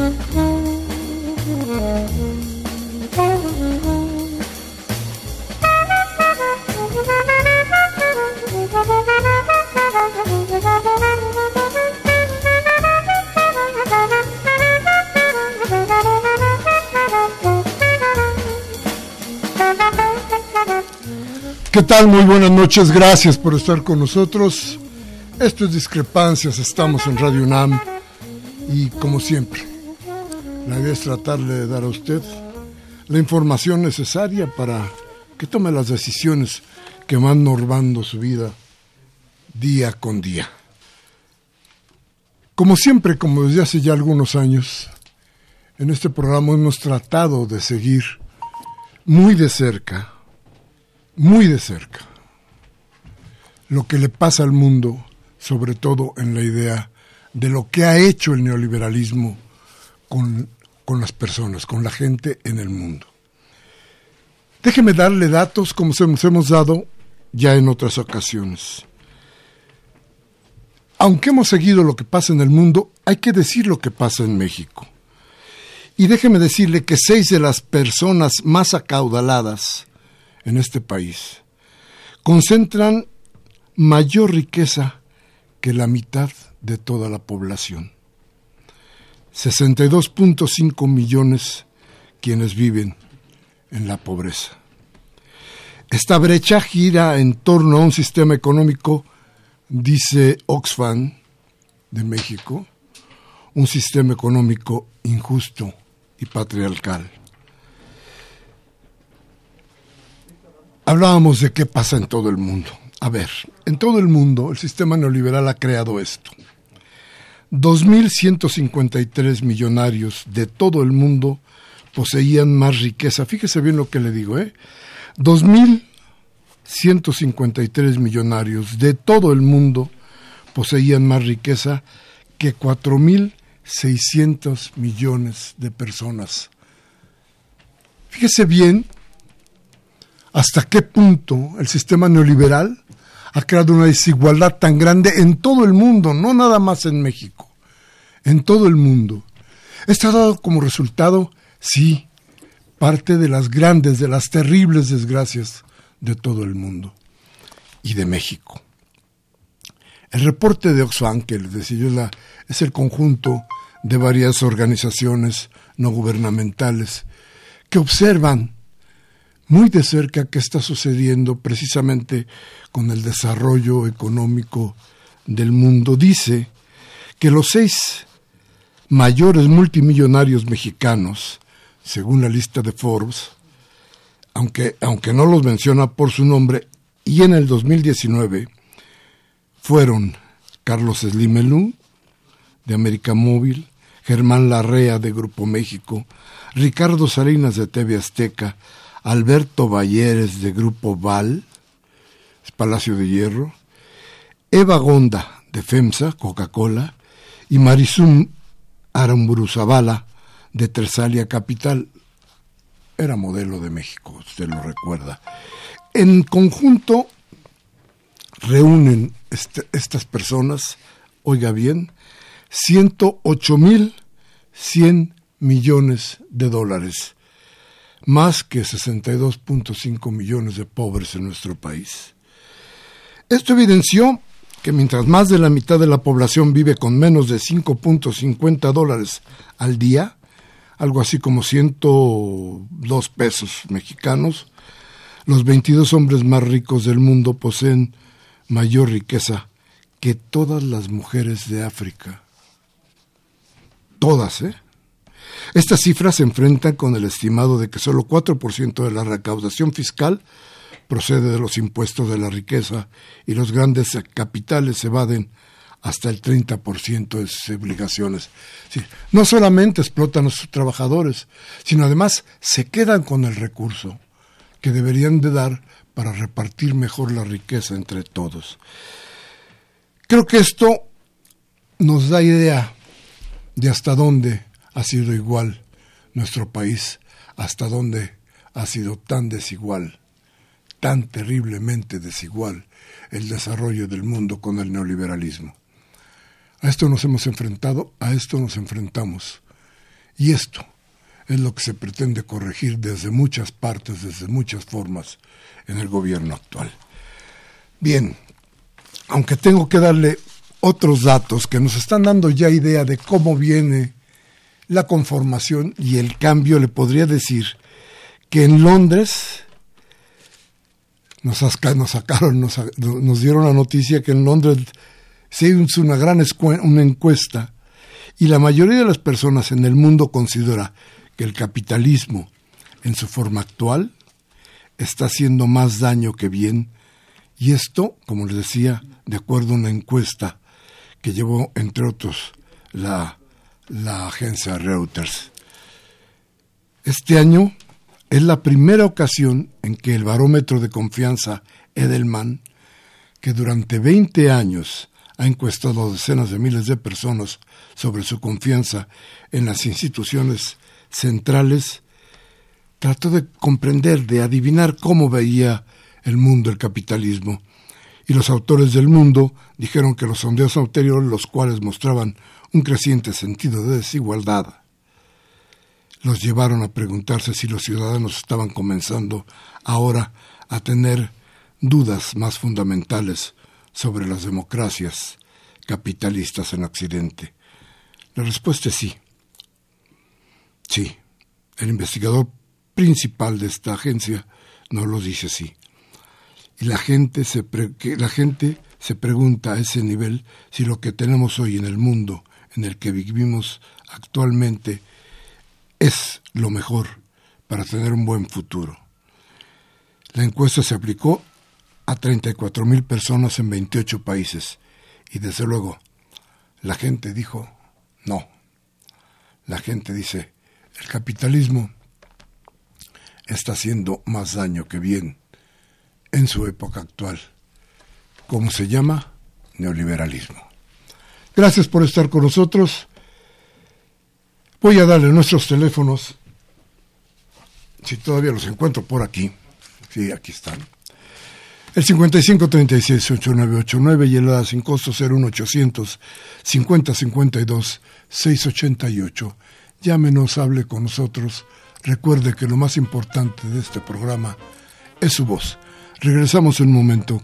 Thank you. ¿Qué tal? Muy buenas noches, gracias por estar con nosotros. Esto es Discrepancias, estamos en Radio UNAM y como siempre, la idea es tratarle de dar a usted la información necesaria para que tome las decisiones que van normando su vida día con día. Como siempre, como desde hace ya algunos años, en este programa hemos tratado de seguir muy de cerca muy de cerca lo que le pasa al mundo, sobre todo en la idea de lo que ha hecho el neoliberalismo con, con las personas, con la gente en el mundo. Déjeme darle datos como se nos hemos dado ya en otras ocasiones. Aunque hemos seguido lo que pasa en el mundo, hay que decir lo que pasa en México. Y déjeme decirle que seis de las personas más acaudaladas en este país concentran mayor riqueza que la mitad de toda la población. 62.5 millones quienes viven en la pobreza. Esta brecha gira en torno a un sistema económico, dice Oxfam de México, un sistema económico injusto y patriarcal. Hablábamos de qué pasa en todo el mundo. A ver, en todo el mundo el sistema neoliberal ha creado esto. 2.153 millonarios de todo el mundo poseían más riqueza. Fíjese bien lo que le digo, ¿eh? 2.153 millonarios de todo el mundo poseían más riqueza que 4.600 millones de personas. Fíjese bien hasta qué punto el sistema neoliberal ha creado una desigualdad tan grande en todo el mundo, no nada más en México, en todo el mundo. Esto ha dado como resultado, sí, parte de las grandes, de las terribles desgracias de todo el mundo y de México. El reporte de Oxfam, que decía es el conjunto de varias organizaciones no gubernamentales que observan muy de cerca qué está sucediendo precisamente con el desarrollo económico del mundo. Dice que los seis mayores multimillonarios mexicanos, según la lista de Forbes, aunque, aunque no los menciona por su nombre, y en el 2019 fueron Carlos Slimelú, de América Móvil, Germán Larrea, de Grupo México, Ricardo Salinas, de TV Azteca, Alberto Balleres de Grupo Val, Palacio de Hierro, Eva Gonda de FEMSA, Coca-Cola, y Marisum Aramburuzabala de Tersalia Capital. Era modelo de México, usted lo recuerda. En conjunto reúnen este, estas personas, oiga bien, 108 mil 100 millones de dólares, más que 62.5 millones de pobres en nuestro país. Esto evidenció que mientras más de la mitad de la población vive con menos de 5.50 dólares al día, algo así como 102 pesos mexicanos, los 22 hombres más ricos del mundo poseen mayor riqueza que todas las mujeres de África. Todas, ¿eh? Estas cifras se enfrentan con el estimado de que solo 4% de la recaudación fiscal procede de los impuestos de la riqueza y los grandes capitales evaden hasta el 30% de sus obligaciones. no solamente explotan a sus trabajadores, sino además se quedan con el recurso que deberían de dar para repartir mejor la riqueza entre todos. Creo que esto nos da idea de hasta dónde ha sido igual nuestro país, hasta dónde ha sido tan desigual, tan terriblemente desigual el desarrollo del mundo con el neoliberalismo. A esto nos hemos enfrentado, a esto nos enfrentamos. Y esto es lo que se pretende corregir desde muchas partes, desde muchas formas en el gobierno actual. Bien, aunque tengo que darle otros datos que nos están dando ya idea de cómo viene la conformación y el cambio, le podría decir que en Londres nos, sacaron, nos, dieron la noticia que en Londres se hizo una gran una encuesta y la mayoría de las personas en el mundo considera que el capitalismo en su forma actual está haciendo más daño que bien. Y esto, como les decía, de acuerdo a una encuesta que llevó, entre otros, la, la agencia Reuters. Este año es la primera ocasión en que el barómetro de confianza Edelman, que durante 20 años ha encuestado a decenas de miles de personas sobre su confianza en las instituciones centrales, trató de comprender, de adivinar cómo veía el mundo, el capitalismo. Y los autores del mundo dijeron que los sondeos anteriores, los cuales mostraban un creciente sentido de desigualdad, los llevaron a preguntarse si los ciudadanos estaban comenzando ahora a tener dudas más fundamentales sobre las democracias capitalistas en Occidente. La respuesta es sí. Sí, el investigador principal de esta agencia nos lo dice así y la gente se la gente se pregunta a ese nivel si lo que tenemos hoy en el mundo en el que vivimos actualmente es lo mejor para tener un buen futuro. La encuesta se aplicó a 34 mil personas en 28 países y desde luego la gente dijo no. La gente dice el capitalismo está haciendo más daño que bien en su época actual. ¿Cómo se llama? Neoliberalismo. Gracias por estar con nosotros. Voy a darle nuestros teléfonos, si todavía los encuentro por aquí. Sí, aquí están. El 5536-8989 y el sin costo 01800 5052 688. Llámenos, hable con nosotros. Recuerde que lo más importante de este programa es su voz. Regresamos un momento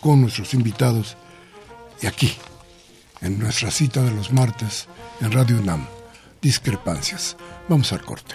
con nuestros invitados y aquí, en nuestra cita de los martes en Radio UNAM, discrepancias. Vamos al corte.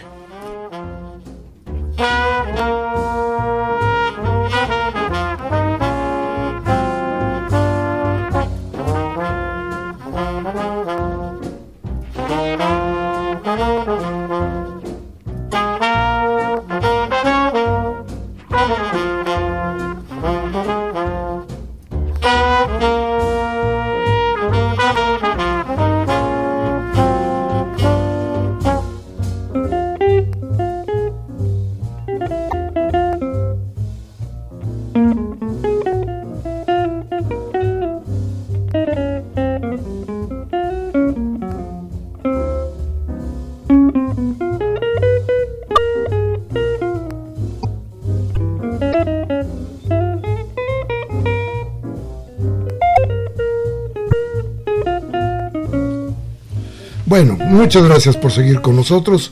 Bueno, muchas gracias por seguir con nosotros.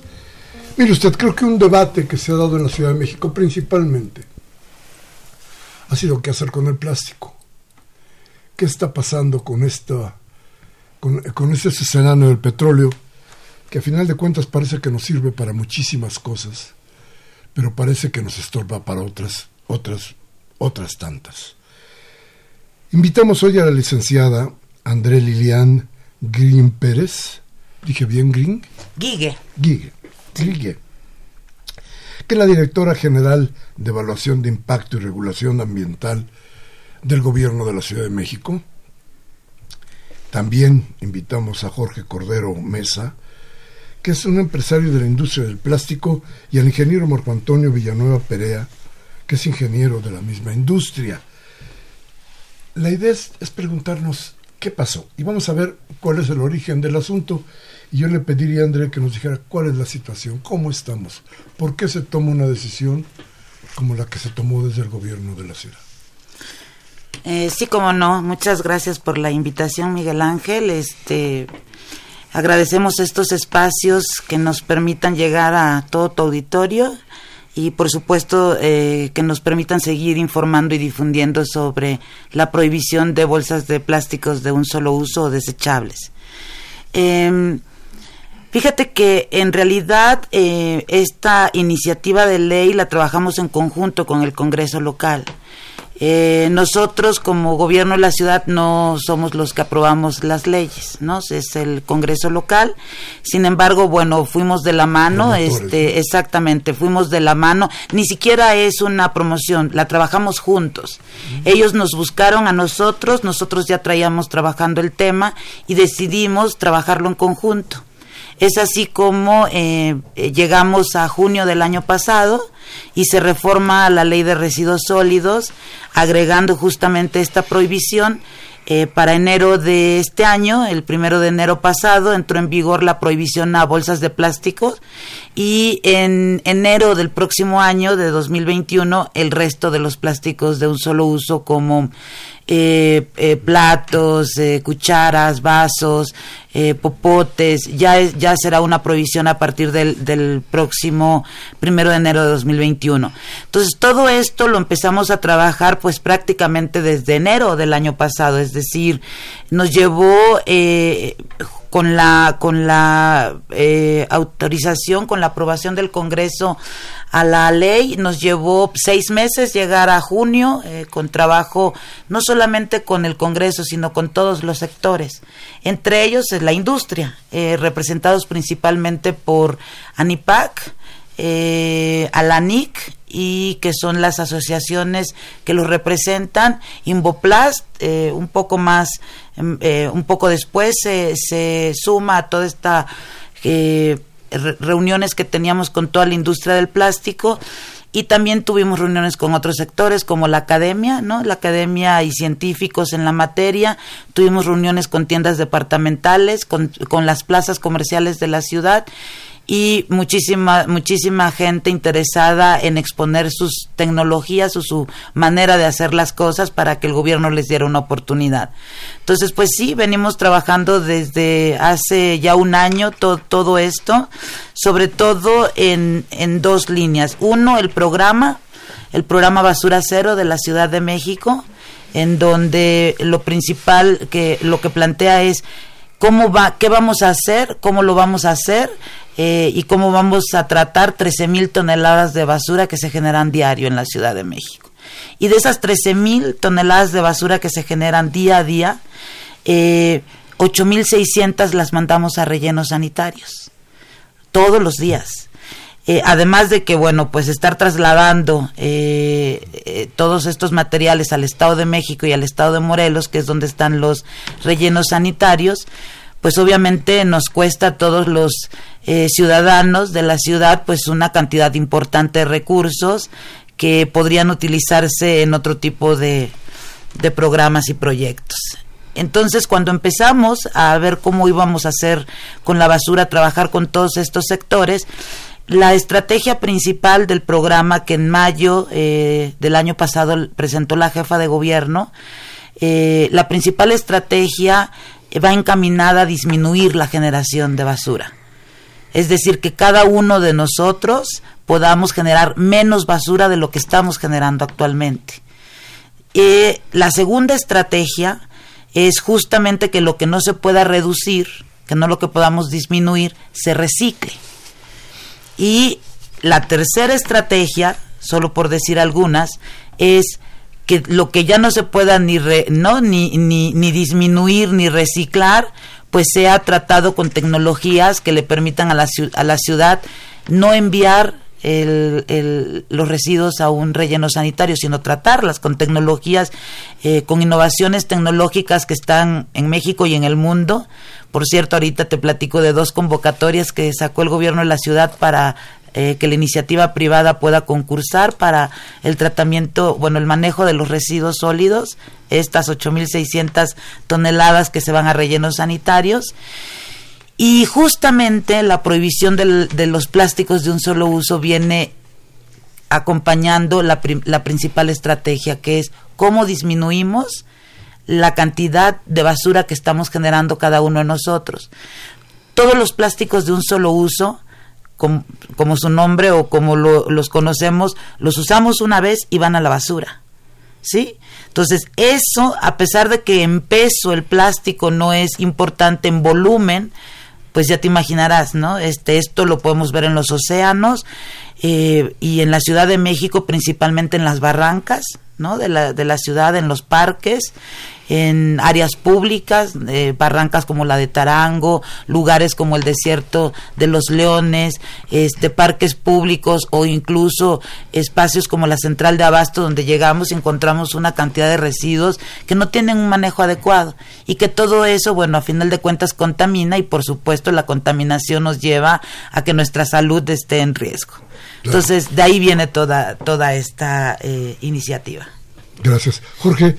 Mire usted, creo que un debate que se ha dado en la Ciudad de México principalmente ha sido qué hacer con el plástico. ¿Qué está pasando con esta con, con este escenario del petróleo que a final de cuentas parece que nos sirve para muchísimas cosas, pero parece que nos estorba para otras otras otras tantas. Invitamos hoy a la licenciada André Lilian Green Pérez, dije bien Green, Guigue. Guigue, Guigue, que es la directora general de Evaluación de Impacto y Regulación Ambiental del Gobierno de la Ciudad de México. También invitamos a Jorge Cordero Mesa, que es un empresario de la industria del plástico, y al ingeniero Marco Antonio Villanueva Perea, que es ingeniero de la misma industria. La idea es, es preguntarnos qué pasó y vamos a ver cuál es el origen del asunto. Y yo le pediría a André que nos dijera cuál es la situación, cómo estamos, por qué se toma una decisión como la que se tomó desde el gobierno de la ciudad. Eh, sí, como no. Muchas gracias por la invitación, Miguel Ángel. Este, agradecemos estos espacios que nos permitan llegar a todo tu auditorio y, por supuesto, eh, que nos permitan seguir informando y difundiendo sobre la prohibición de bolsas de plásticos de un solo uso o desechables. Em, Fíjate que en realidad eh, esta iniciativa de ley la trabajamos en conjunto con el Congreso local. Eh, nosotros como gobierno de la ciudad no somos los que aprobamos las leyes, ¿no? Es el Congreso local. Sin embargo, bueno, fuimos de la mano, este, exactamente, fuimos de la mano. Ni siquiera es una promoción, la trabajamos juntos. Ellos nos buscaron a nosotros, nosotros ya traíamos trabajando el tema y decidimos trabajarlo en conjunto. Es así como eh, llegamos a junio del año pasado y se reforma la ley de residuos sólidos, agregando justamente esta prohibición. Eh, para enero de este año, el primero de enero pasado, entró en vigor la prohibición a bolsas de plástico y en enero del próximo año, de 2021, el resto de los plásticos de un solo uso como eh, platos, cucharas, vasos, eh, popotes, ya, es- ya será una prohibición a partir del, del próximo primero de enero de 2021. Entonces, todo esto lo empezamos a trabajar pues prácticamente desde enero del año pasado, es decir, nos llevó eh, con la con la eh, autorización, con la aprobación del Congreso a la ley, nos llevó seis meses llegar a junio eh, con trabajo no solamente con el Congreso, sino con todos los sectores, entre ellos es la industria, eh, representados principalmente por ANIPAC, eh, Alanic y que son las asociaciones que los representan, Invoplast, eh, un poco más, em, eh, un poco después se se suma a toda esta eh, re- reuniones que teníamos con toda la industria del plástico y también tuvimos reuniones con otros sectores como la academia, ¿no? La academia y científicos en la materia. Tuvimos reuniones con tiendas departamentales, con, con las plazas comerciales de la ciudad y muchísima muchísima gente interesada en exponer sus tecnologías o su manera de hacer las cosas para que el gobierno les diera una oportunidad. Entonces, pues sí, venimos trabajando desde hace ya un año to- todo esto, sobre todo en, en dos líneas. Uno, el programa, el programa Basura Cero de la Ciudad de México, en donde lo principal que lo que plantea es cómo va, qué vamos a hacer, cómo lo vamos a hacer eh, y cómo vamos a tratar 13 mil toneladas de basura que se generan diario en la Ciudad de México. Y de esas 13 mil toneladas de basura que se generan día a día, eh, 8.600 las mandamos a rellenos sanitarios todos los días. Eh, además de que, bueno, pues estar trasladando eh, todos estos materiales al Estado de México y al Estado de Morelos, que es donde están los rellenos sanitarios, pues obviamente nos cuesta a todos los eh, ciudadanos de la ciudad pues una cantidad importante de recursos que podrían utilizarse en otro tipo de, de programas y proyectos. Entonces, cuando empezamos a ver cómo íbamos a hacer con la basura, trabajar con todos estos sectores, la estrategia principal del programa que en mayo eh, del año pasado presentó la jefa de gobierno, eh, la principal estrategia va encaminada a disminuir la generación de basura. Es decir, que cada uno de nosotros podamos generar menos basura de lo que estamos generando actualmente. Eh, la segunda estrategia es justamente que lo que no se pueda reducir, que no lo que podamos disminuir, se recicle. Y la tercera estrategia, solo por decir algunas, es que lo que ya no se pueda ni, ¿no? ni, ni, ni disminuir ni reciclar, pues sea tratado con tecnologías que le permitan a la, a la ciudad no enviar el, los residuos a un relleno sanitario, sino tratarlas con tecnologías, eh, con innovaciones tecnológicas que están en México y en el mundo. Por cierto, ahorita te platico de dos convocatorias que sacó el gobierno de la ciudad para eh, que la iniciativa privada pueda concursar para el tratamiento, bueno, el manejo de los residuos sólidos, estas 8.600 toneladas que se van a rellenos sanitarios. Y justamente la prohibición de los plásticos de un solo uso viene acompañando la, la principal estrategia, que es cómo disminuimos la cantidad de basura que estamos generando cada uno de nosotros. Todos los plásticos de un solo uso, como su nombre o como los conocemos, los usamos una vez y van a la basura. ¿Sí? Entonces, eso, a pesar de que en peso el plástico no es importante en volumen, pues ya te imaginarás, ¿no? Este, esto lo podemos ver en los océanos eh, y en la Ciudad de México, principalmente en las barrancas, ¿no? De la, de la ciudad, en los parques, en áreas públicas, eh, barrancas como la de Tarango, lugares como el desierto de los Leones, este, parques públicos o incluso espacios como la central de abasto donde llegamos y encontramos una cantidad de residuos que no tienen un manejo adecuado y que todo eso, bueno, a final de cuentas contamina y por supuesto la contaminación nos lleva a que nuestra salud esté en riesgo. Entonces, de ahí viene toda, toda esta eh, iniciativa. Gracias. Jorge,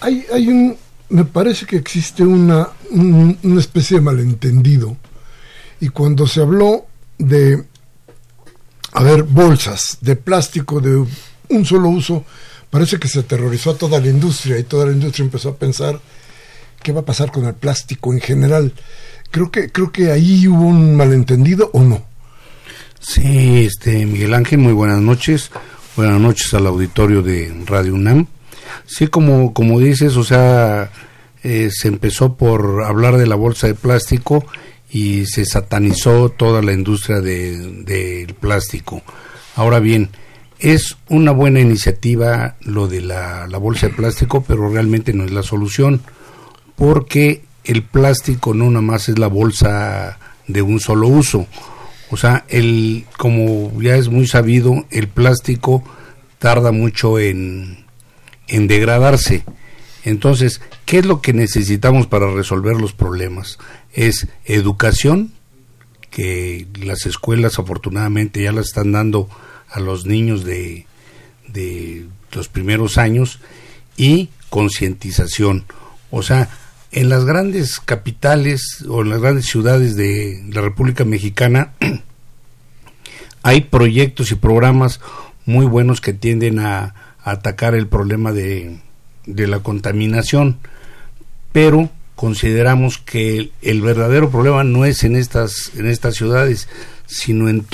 hay, hay un, me parece que existe una, una especie de malentendido. Y cuando se habló de, a ver, bolsas de plástico de un solo uso, parece que se aterrorizó a toda la industria y toda la industria empezó a pensar qué va a pasar con el plástico en general. Creo que, creo que ahí hubo un malentendido o no. Sí, este Miguel Ángel, muy buenas noches. Buenas noches al auditorio de Radio UNAM. Sí, como, como dices, o sea, eh, se empezó por hablar de la bolsa de plástico y se satanizó toda la industria del de, plástico. Ahora bien, es una buena iniciativa lo de la, la, bolsa de plástico, pero realmente no es la solución, porque el plástico no nada más es la bolsa de un solo uso. O sea, el, como ya es muy sabido, el plástico tarda mucho en, en degradarse. Entonces, ¿qué es lo que necesitamos para resolver los problemas? Es educación, que las escuelas afortunadamente ya la están dando a los niños de, de los primeros años, y concientización. O sea, en las grandes capitales o en las grandes ciudades de la República Mexicana hay proyectos y programas muy buenos que tienden a, atacar el problema de, la contaminación, pero consideramos que el, verdadero problema no es en estas, en estas ciudades, sino en,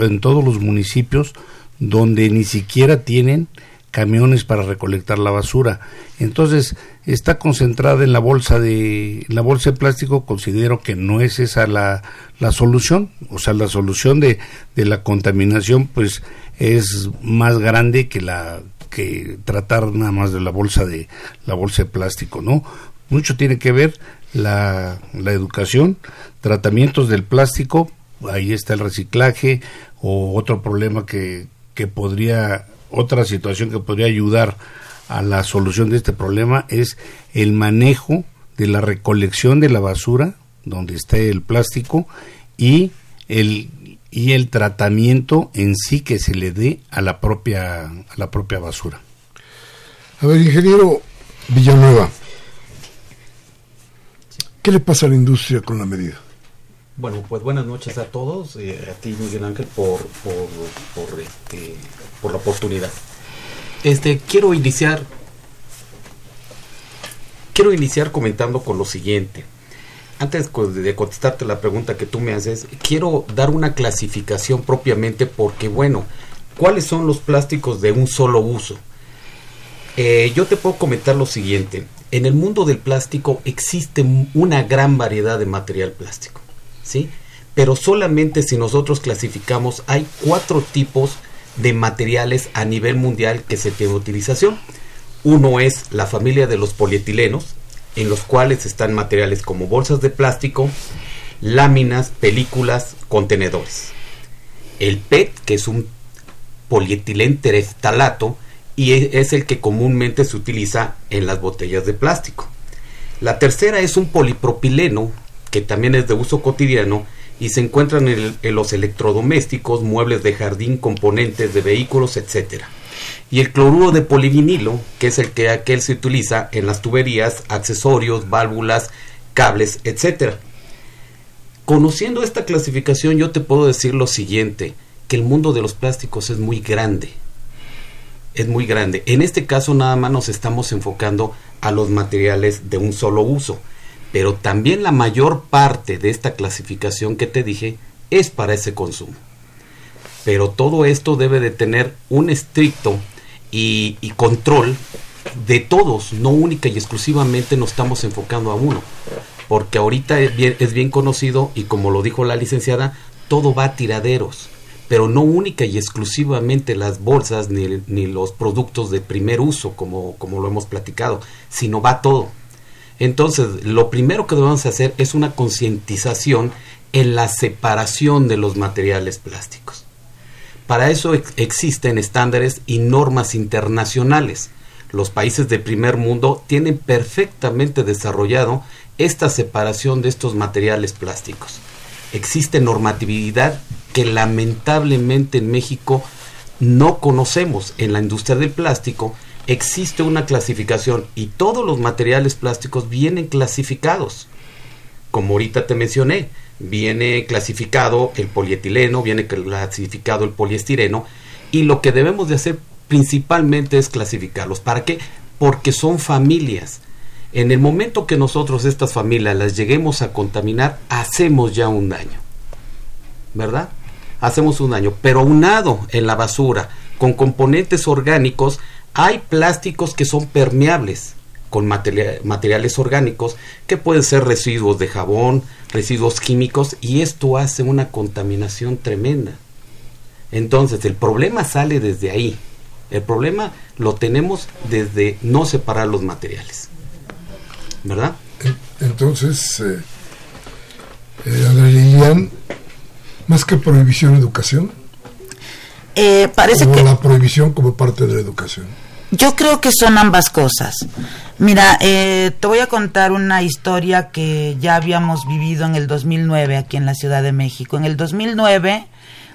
en todos los municipios donde ni siquiera tienen camiones para recolectar la basura. Entonces, está concentrada en la bolsa de la bolsa de plástico, considero que no es esa la, la solución, o sea, la solución de, de la contaminación pues es más grande que la que tratar nada más de la bolsa de la bolsa de plástico, ¿no? Mucho tiene que ver la, la educación, tratamientos del plástico, ahí está el reciclaje o otro problema que, que podría otra situación que podría ayudar a la solución de este problema es el manejo de la recolección de la basura donde esté el plástico y el y el tratamiento en sí que se le dé a la propia a la propia basura. A ver, ingeniero Villanueva, ¿qué le pasa a la industria con la medida? Bueno, pues buenas noches a todos, eh, a ti Miguel Ángel por, por, por, este, por la oportunidad. Este, quiero iniciar quiero iniciar comentando con lo siguiente. Antes de contestarte la pregunta que tú me haces, quiero dar una clasificación propiamente porque, bueno, ¿cuáles son los plásticos de un solo uso? Eh, yo te puedo comentar lo siguiente. En el mundo del plástico existe una gran variedad de material plástico, ¿sí? Pero solamente si nosotros clasificamos, hay cuatro tipos de materiales a nivel mundial que se tiene utilización. Uno es la familia de los polietilenos, en los cuales están materiales como bolsas de plástico, láminas, películas, contenedores. El PET, que es un polietilén tereftalato, y e, es el que comúnmente se utiliza en las botellas de plástico. La tercera es un polipropileno, que también es de uso cotidiano y se encuentran en, los electrodomésticos, muebles de jardín, componentes de vehículos, etcétera y el cloruro de polivinilo, que es el que aquel se utiliza en las tuberías, accesorios, válvulas, cables, etc. Conociendo esta clasificación yo te puedo decir lo siguiente, que el mundo de los plásticos es muy grande. Es muy grande. En este caso nada más nos estamos enfocando a los materiales de un solo uso, pero también la mayor parte de esta clasificación que te dije es para ese consumo. Pero todo esto debe de tener un estricto y, control de todos, no única y exclusivamente nos estamos enfocando a uno, porque ahorita es bien, conocido y como lo dijo la licenciada, todo va a tiraderos, pero no única y exclusivamente las bolsas ni, ni los productos de primer uso, como, como lo hemos platicado, sino va todo. Entonces, lo primero que debemos hacer es una concientización en la separación de los materiales plásticos. Para eso existen estándares y normas internacionales. Los países de primer mundo tienen perfectamente desarrollado esta separación de estos materiales plásticos. Existe normatividad que lamentablemente en México no conocemos. En la industria del plástico existe una clasificación y todos los materiales plásticos vienen clasificados. Como ahorita te mencioné, viene clasificado el polietileno, viene clasificado el poliestireno y lo que debemos de hacer principalmente es clasificarlos. ¿Para qué? Porque son familias. En el momento que nosotros estas familias las lleguemos a contaminar, hacemos ya un daño. ¿Verdad? Hacemos un daño. Pero unado en la basura con componentes orgánicos, hay plásticos que son permeables con materiales orgánicos que pueden ser residuos de jabón, residuos químicos y esto hace una contaminación tremenda. Entonces el problema sale desde ahí. El problema lo tenemos desde no separar los materiales. ¿Verdad? Entonces, eh, eh, más que prohibición, educación. Eh, parece o que la prohibición como parte de la educación. Yo creo que son ambas cosas. Mira, eh, te voy a contar una historia que ya habíamos vivido en el 2009 aquí en la Ciudad de México. En el 2009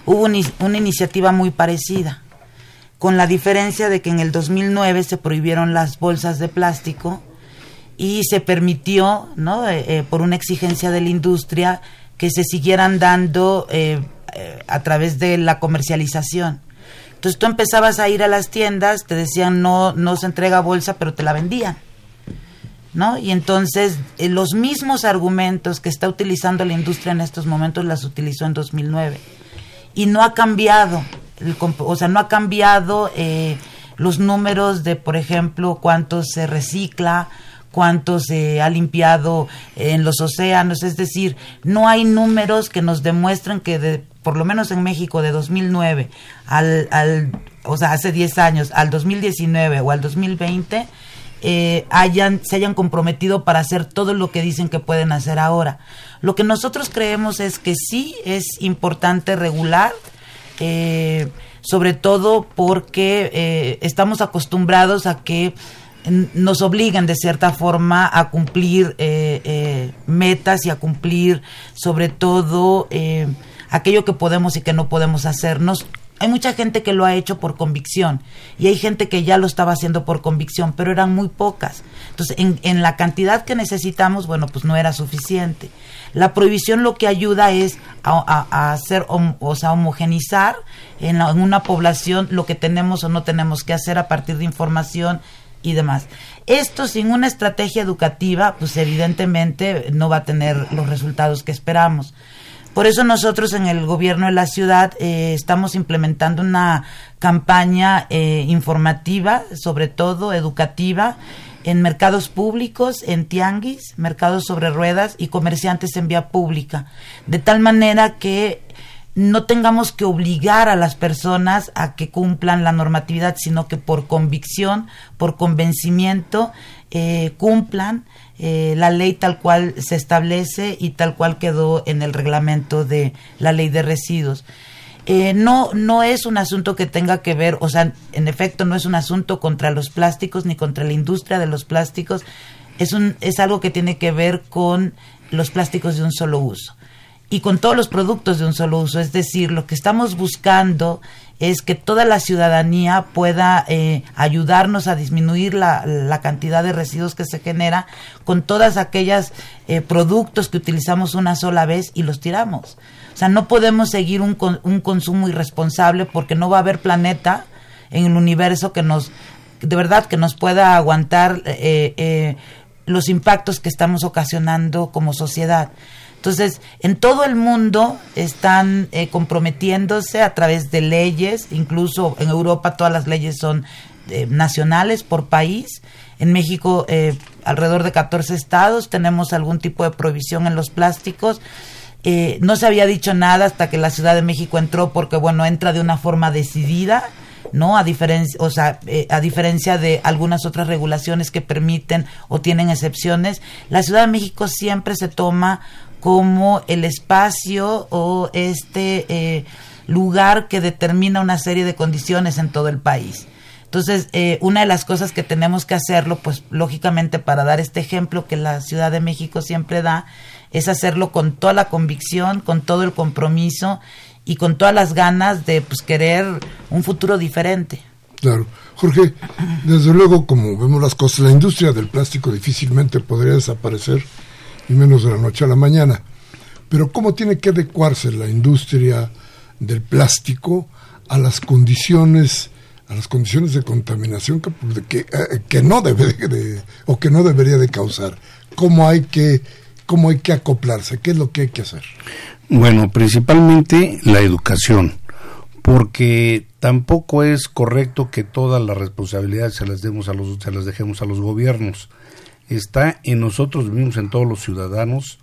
hubo una iniciativa muy parecida, con la diferencia de que en el 2009 se prohibieron las bolsas de plástico y se permitió, ¿no? Eh, eh, por una exigencia de la industria, que se siguieran dando a través de la comercialización. Entonces tú empezabas a ir a las tiendas, te decían no, no se entrega bolsa, pero te la vendían. ¿No? Y entonces eh, los mismos argumentos que está utilizando la industria en estos momentos las utilizó en 2009. Y no ha cambiado, el, o sea, no ha cambiado eh, los números de, por ejemplo, cuánto se recicla, cuánto se ha limpiado en los océanos, es decir, no hay números que nos demuestren que de, por lo menos en México de 2009 al, al o sea, hace 10 años, al 2019 o al 2020, eh, hayan, se hayan comprometido para hacer todo lo que dicen que pueden hacer ahora. Lo que nosotros creemos es que sí es importante regular, eh, sobre todo porque eh, estamos acostumbrados a que nos obligan de cierta forma a cumplir eh, eh, metas y a cumplir sobre todo eh, aquello que podemos y que no podemos hacernos. Hay mucha gente que lo ha hecho por convicción y hay gente que ya lo estaba haciendo por convicción, pero eran muy pocas. Entonces, en, en la cantidad que necesitamos, bueno, pues no era suficiente. La prohibición lo que ayuda es a, hacer, o sea, homogenizar en, en una población lo que tenemos o no tenemos que hacer a partir de información y demás. Esto sin una estrategia educativa, pues evidentemente no va a tener los resultados que esperamos. Por eso nosotros en el gobierno de la ciudad eh, estamos implementando una campaña eh, informativa, sobre todo educativa, en mercados públicos, en tianguis, mercados sobre ruedas y comerciantes en vía pública, de tal manera que no tengamos que obligar a las personas a que cumplan la normatividad, sino que por convicción, por convencimiento, eh, cumplan eh, la ley tal cual se establece y tal cual quedó en el reglamento de la ley de residuos. Eh, no, no es un asunto que tenga que ver, o sea, en efecto no es un asunto contra los plásticos ni contra la industria de los plásticos, es, un, es algo que tiene que ver con los plásticos de un solo uso y con todos los productos de un solo uso. Es decir, lo que estamos buscando es que toda la ciudadanía pueda eh, ayudarnos a disminuir la, la, cantidad de residuos que se genera con todas aquellas eh, productos que utilizamos una sola vez y los tiramos. O sea, no podemos seguir un, un consumo irresponsable porque no va a haber planeta en el universo que nos, de verdad, que nos pueda aguantar eh, eh, los impactos que estamos ocasionando como sociedad. Entonces, en todo el mundo están eh, comprometiéndose a través de leyes, incluso en Europa todas las leyes son eh, nacionales por país. En México, eh, alrededor de 14 estados, tenemos algún tipo de prohibición en los plásticos. no se había dicho nada hasta que la Ciudad de México entró, porque bueno, entra de una forma decidida. ¿no? A diferencia, o sea, a diferencia de algunas otras regulaciones que permiten o tienen excepciones, la Ciudad de México siempre se toma como el espacio o este eh, lugar que determina una serie de condiciones en todo el país. Entonces, eh, una de las cosas que tenemos que hacerlo, pues lógicamente para dar este ejemplo que la Ciudad de México siempre da, es hacerlo con toda la convicción, con todo el compromiso y con todas las ganas de pues, querer un futuro diferente. Claro. Jorge, desde luego, como vemos las cosas, la industria del plástico difícilmente podría desaparecer menos de la noche a la mañana. Pero ¿cómo tiene que adecuarse la industria del plástico a las condiciones a las condiciones de contaminación que, eh, que, no debe de, o que no debería de causar? ¿Cómo hay que cómo hay que acoplarse? ¿Qué es lo que hay que hacer? Bueno, principalmente la educación, porque tampoco es correcto que todas las responsabilidades se las demos a los se las dejemos a los gobiernos está en nosotros mismos, en todos los ciudadanos,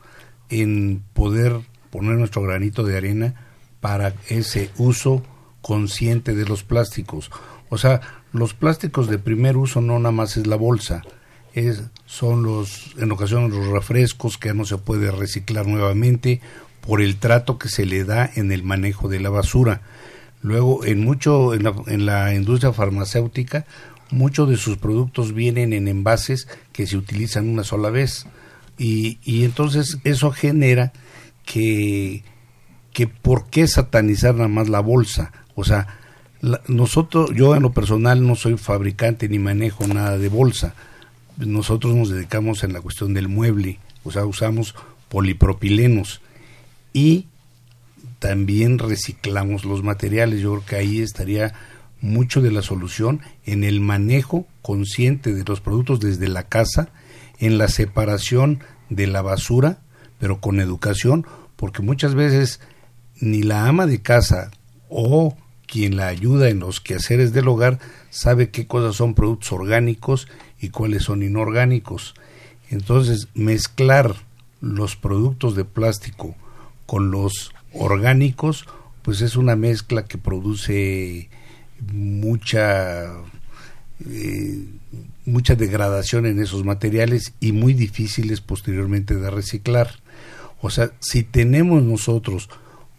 en poder poner nuestro granito de arena para ese uso consciente de los plásticos. O sea, los plásticos de primer uso no nada más es la bolsa, es, son los, en ocasiones los refrescos que no se puede reciclar nuevamente por el trato que se le da en el manejo de la basura. Luego, en mucho, en la, en la industria farmacéutica, muchos de sus productos vienen en envases que se utilizan una sola vez. Y, y entonces eso genera que, que por qué satanizar nada más la bolsa o sea nosotros yo en lo personal no soy fabricante ni manejo nada de bolsa. Nosotros nos dedicamos en la cuestión del mueble o sea usamos polipropilenos y también reciclamos los materiales. Yo creo que ahí estaría mucho de la solución en el manejo consciente de los productos desde la casa, en la separación de la basura, pero con educación, porque muchas veces ni la ama de casa o quien la ayuda en los quehaceres del hogar sabe qué cosas son productos orgánicos y cuáles son inorgánicos. Entonces, mezclar los productos de plástico con los orgánicos, pues es una mezcla que produce mucha eh, mucha degradación en esos materiales y muy difíciles posteriormente de reciclar. O sea, si tenemos nosotros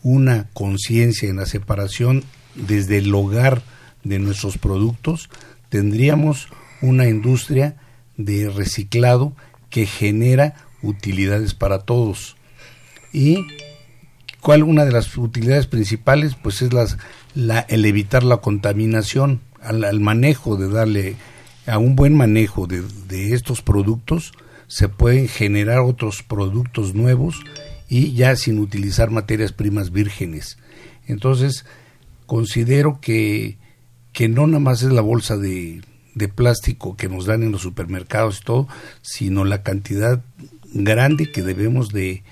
una conciencia en la separación desde el hogar de nuestros productos, tendríamos una industria de reciclado que genera utilidades para todos. Y cuál una de las utilidades principales pues es las la, el evitar la contaminación, al, manejo de darle, a un buen manejo de, estos productos, se pueden generar otros productos nuevos y ya sin utilizar materias primas vírgenes. Entonces, considero que, que no nada más es la bolsa de, de plástico que nos dan en los supermercados y todo, sino la cantidad grande que debemos de,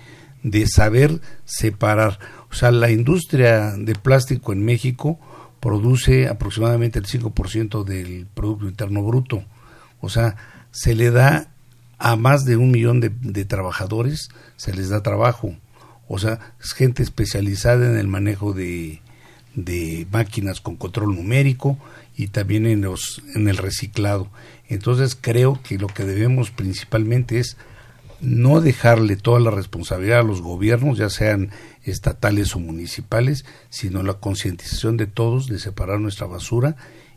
de saber separar. O sea, la industria de plástico en México produce aproximadamente el 5% del Producto Interno Bruto. O sea, se le da a más de un millón de, trabajadores, se les da trabajo. O sea, es gente especializada en el manejo de, de máquinas con control numérico y también en, los, en el reciclado. Entonces creo que lo que debemos principalmente es no dejarle toda la responsabilidad a los gobiernos, ya sean estatales o municipales, sino la concientización de todos de separar nuestra basura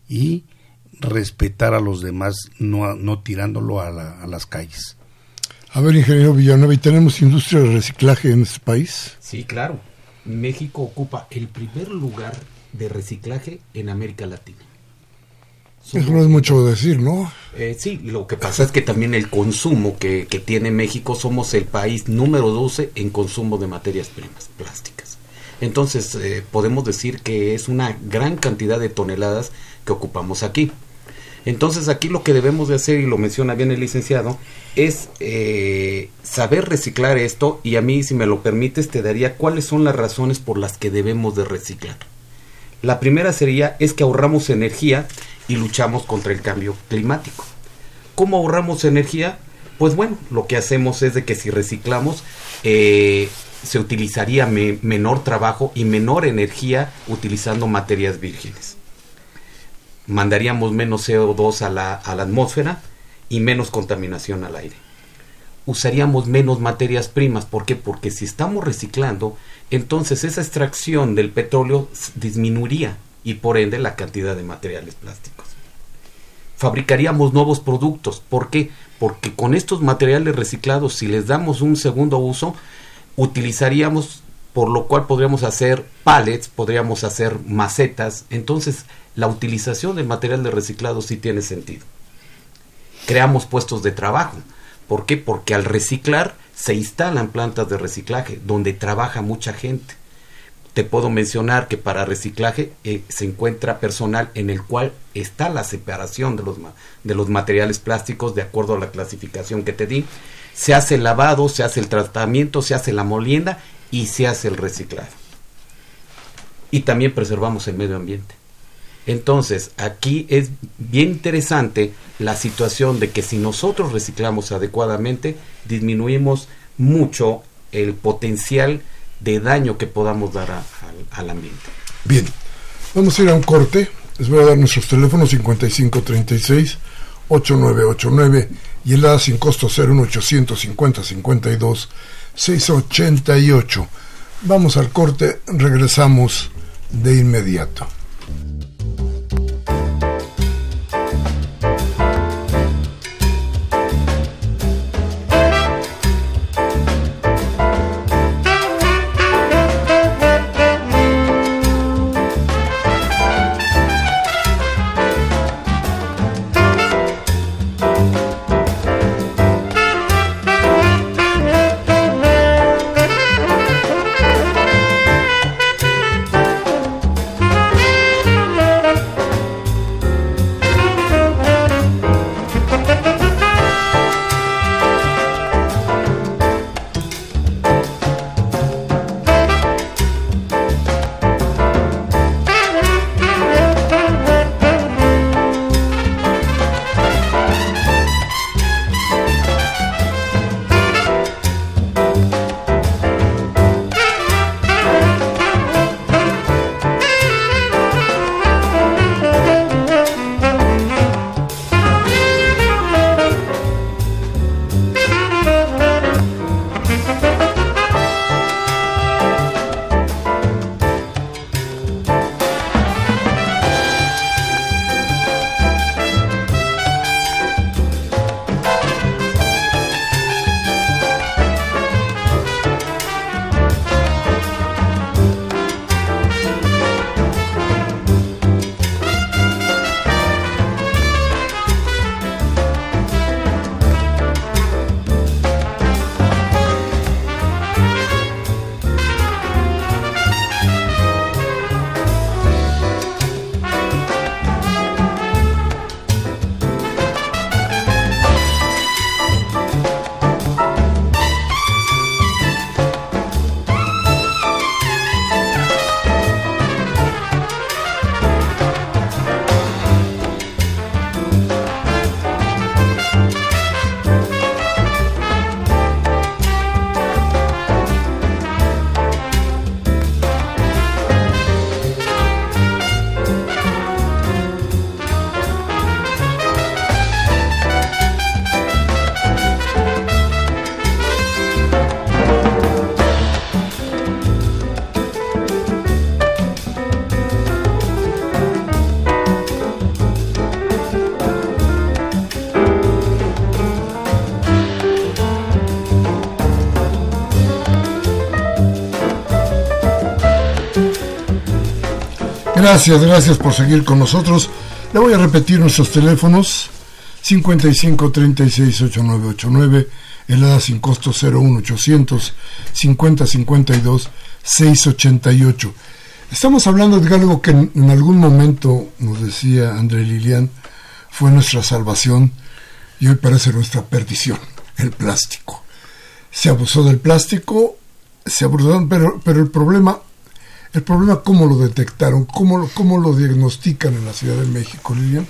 y respetar a los demás, no, no tirándolo a, a las calles. A ver, ingeniero Villanueva, ¿y tenemos industria de reciclaje en este país? Sí, claro. México ocupa el primer lugar de reciclaje en América Latina. Eso no es mucho decir, ¿no? Eh, sí, lo que pasa es que también el consumo que, que, tiene México, somos el país número 12 en consumo de materias primas plásticas. Entonces, eh, podemos decir que es una gran cantidad de toneladas que ocupamos aquí. Entonces, aquí lo que debemos de hacer, y lo menciona bien el licenciado, es eh, saber reciclar esto, y a mí, si me lo permites, te daría cuáles son las razones por las que debemos de reciclar. La primera sería es que ahorramos energía y luchamos contra el cambio climático. ¿Cómo ahorramos energía? Pues bueno, lo que hacemos es de que si reciclamos eh, se utilizaría me, menor trabajo y menor energía utilizando materias vírgenes. Mandaríamos menos CO2 a la, a la atmósfera y menos contaminación al aire. Usaríamos menos materias primas. ¿Por qué? Porque si estamos reciclando, entonces esa extracción del petróleo disminuiría y por ende la cantidad de materiales plásticos. Fabricaríamos nuevos productos. ¿Por qué? Porque con estos materiales reciclados, si les damos un segundo uso, utilizaríamos, por lo cual podríamos hacer pallets, podríamos hacer macetas. Entonces, la utilización del material de reciclado sí tiene sentido. Creamos puestos de trabajo. ¿Por qué? Porque al reciclar se instalan plantas de reciclaje donde trabaja mucha gente te puedo mencionar que para reciclaje eh, se encuentra personal en el cual está la separación de los, de los materiales plásticos de acuerdo a la clasificación que te di. Se hace el lavado, se hace el tratamiento, se hace la molienda y se hace el reciclado. Y también preservamos el medio ambiente. Entonces, aquí es bien interesante la situación de que si nosotros reciclamos adecuadamente, disminuimos mucho el potencial de daño que podamos dar a, a, al ambiente. Bien, vamos a ir a un corte. Les voy a dar nuestros teléfonos 5536 8989 y el ADA sin costo 01850 52 688. Vamos al corte, regresamos de inmediato. Gracias, gracias por seguir con nosotros. Le voy a repetir nuestros teléfonos 55 36 8989, el sin costo 01800 50 52 688. Estamos hablando de algo que en algún momento, nos decía André Lilian, fue nuestra salvación y hoy parece nuestra perdición, el plástico. Se abusó del plástico, se abusó, pero, pero el problema, el problema cómo lo detectaron, cómo, cómo lo diagnostican en la Ciudad de México, Lilian.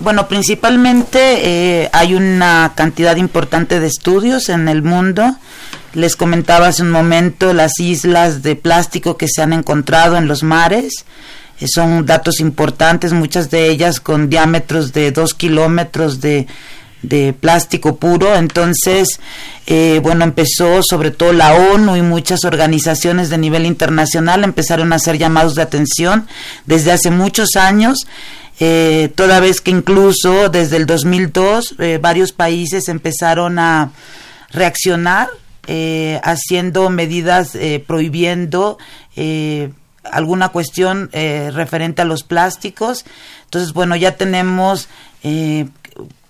Bueno, principalmente eh, hay una cantidad importante de estudios en el mundo. Les comentaba hace un momento las islas de plástico que se han encontrado en los mares. Eh, son datos importantes, muchas de ellas con diámetros de dos kilómetros de, de plástico puro. Entonces, eh, bueno, empezó sobre todo la ONU y muchas organizaciones de nivel internacional empezaron a hacer llamados de atención desde hace muchos años. Eh, toda vez que incluso desde el 2002 eh, varios países empezaron a reaccionar haciendo medidas prohibiendo alguna cuestión referente a los plásticos. Entonces, bueno, ya tenemos eh,